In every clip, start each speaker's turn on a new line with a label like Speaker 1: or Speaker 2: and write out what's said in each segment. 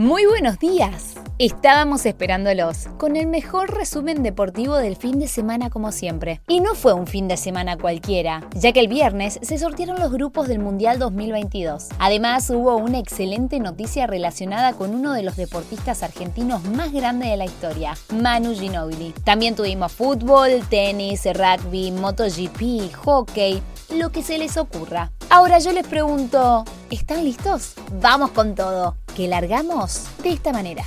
Speaker 1: Muy buenos días. Estábamos esperándolos con el mejor resumen deportivo del fin de semana como siempre. Y no fue un fin de semana cualquiera, ya que el viernes se sortearon los grupos del Mundial 2022. Además hubo una excelente noticia relacionada con uno de los deportistas argentinos más grandes de la historia, Manu Ginóbili. También tuvimos fútbol, tenis, rugby, MotoGP, hockey, lo que se les ocurra. Ahora yo les pregunto, ¿están listos? Vamos con todo, que largamos de esta manera.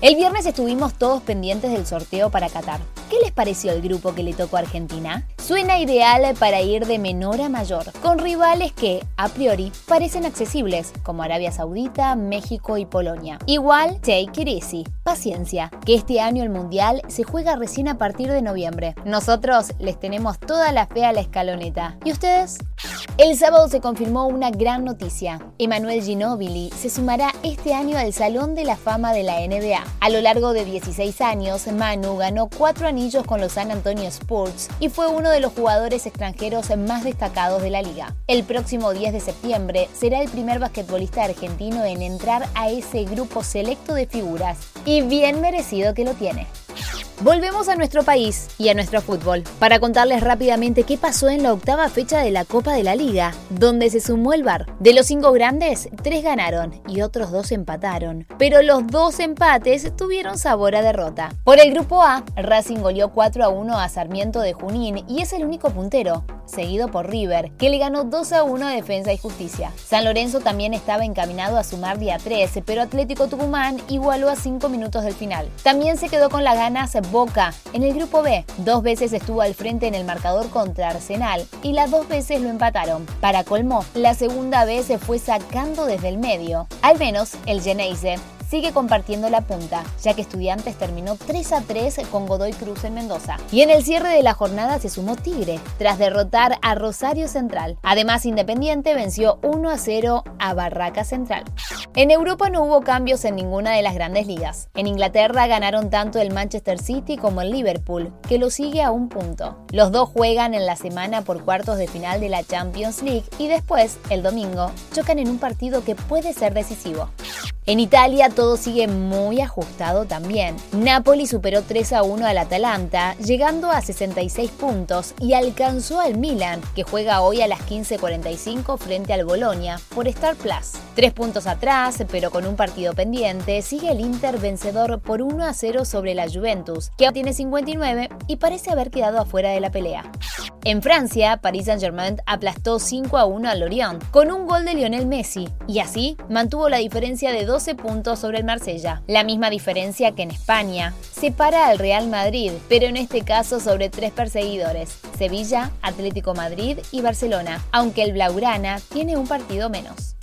Speaker 1: El viernes estuvimos todos pendientes del sorteo para Qatar. ¿Qué les pareció el grupo que le tocó a Argentina? Suena ideal para ir de menor a mayor, con rivales que, a priori, parecen accesibles, como Arabia Saudita, México y Polonia. Igual, take it easy, paciencia, que este año el Mundial se juega recién a partir de noviembre. Nosotros les tenemos toda la fe a la escaloneta. ¿Y ustedes? El sábado se confirmó una gran noticia. Emanuel Ginóbili se sumará este año al Salón de la Fama de la NBA. A lo largo de 16 años, Manu ganó cuatro anillos con los San Antonio Spurs y fue uno de los jugadores extranjeros más destacados de la liga. El próximo 10 de septiembre será el primer basquetbolista argentino en entrar a ese grupo selecto de figuras y bien merecido que lo tiene. Volvemos a nuestro país y a nuestro fútbol para contarles rápidamente qué pasó en la octava fecha de la Copa de la Liga, donde se sumó el VAR. De los cinco grandes, tres ganaron y otros dos empataron, pero los dos empates tuvieron sabor a derrota. Por el grupo A, Racing goleó 4 a 1 a Sarmiento de Junín y es el único puntero, seguido por River, que le ganó 2 a 1 a Defensa y Justicia. San Lorenzo también estaba encaminado a sumar día 13, pero Atlético Tucumán igualó a 5 minutos del final. También se quedó con las ganas Boca. En el grupo B, dos veces estuvo al frente en el marcador contra Arsenal y las dos veces lo empataron. Para colmo, la segunda vez se fue sacando desde el medio. Al menos el Geneise sigue compartiendo la punta, ya que Estudiantes terminó 3 a 3 con Godoy Cruz en Mendoza. Y en el cierre de la jornada se sumó Tigre, tras derrotar a Rosario Central. Además, Independiente venció 1 a 0 a Barraca Central. En Europa no hubo cambios en ninguna de las grandes ligas. En Inglaterra ganaron tanto el Manchester City como el Liverpool, que lo sigue a un punto. Los dos juegan en la semana por cuartos de final de la Champions League y después, el domingo, chocan en un partido que puede ser decisivo. En Italia todo sigue muy ajustado también. Napoli superó 3 a 1 al Atalanta, llegando a 66 puntos y alcanzó al Milan, que juega hoy a las 15.45 frente al Bolonia por Star Plus. Tres puntos atrás, pero con un partido pendiente, sigue el Inter vencedor por 1 a 0 sobre la Juventus, que tiene 59 y parece haber quedado afuera de la pelea. En Francia, Paris Saint-Germain aplastó 5 a 1 al Lorient con un gol de Lionel Messi y así mantuvo la diferencia de 12 puntos sobre el Marsella. La misma diferencia que en España. Separa al Real Madrid, pero en este caso sobre tres perseguidores, Sevilla, Atlético Madrid y Barcelona, aunque el Blaugrana tiene un partido menos.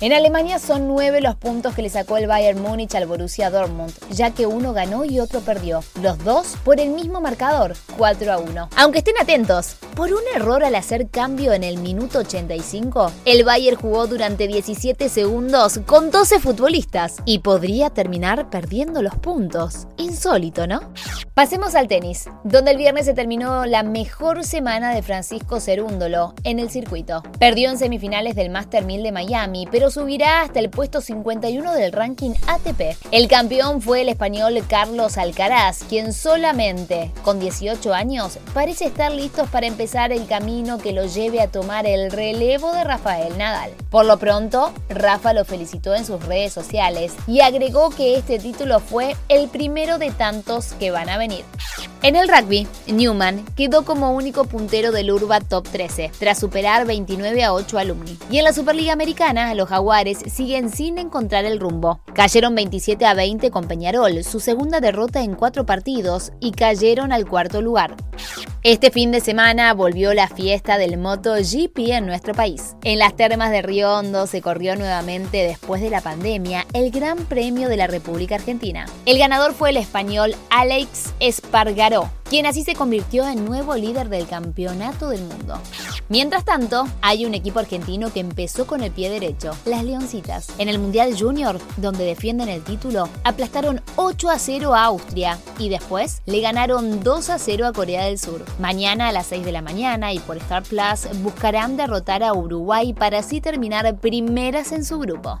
Speaker 1: En Alemania son nueve los puntos que le sacó el Bayern Múnich al Borussia Dortmund, ya que uno ganó y otro perdió. Los dos por el mismo marcador, 4 a 1. Aunque estén atentos, por un error al hacer cambio en el minuto 85, el Bayern jugó durante 17 segundos con 12 futbolistas y podría terminar perdiendo los puntos. Insólito, ¿no? Pasemos al tenis, donde el viernes se terminó la mejor semana de Francisco Cerúndolo en el circuito. Perdió en semifinales del Master 1000 de Miami, pero subirá hasta el puesto 51 del ranking ATP. El campeón fue el español Carlos Alcaraz, quien solamente con 18 años parece estar listo para empezar el camino que lo lleve a tomar el relevo de Rafael Nadal. Por lo pronto, Rafa lo felicitó en sus redes sociales y agregó que este título fue el primero de tantos que van a venir. En el rugby, Newman quedó como único puntero del Urba Top 13, tras superar 29 a 8 alumni. Y en la Superliga Americana, los Jaguares siguen sin encontrar el rumbo. Cayeron 27 a 20 con Peñarol, su segunda derrota en cuatro partidos, y cayeron al cuarto lugar. Este fin de semana volvió la fiesta del MotoGP en nuestro país. En las termas de Río Hondo se corrió nuevamente después de la pandemia el Gran Premio de la República Argentina. El ganador fue el español Alex Espargaró, quien así se convirtió en nuevo líder del campeonato del mundo. Mientras tanto, hay un equipo argentino que empezó con el pie derecho, las Leoncitas. En el Mundial Junior, donde defienden el título, aplastaron 8 a 0 a Austria y después le ganaron 2 a 0 a Corea del Sur. Mañana a las 6 de la mañana y por Star Plus buscarán derrotar a Uruguay para así terminar primeras en su grupo.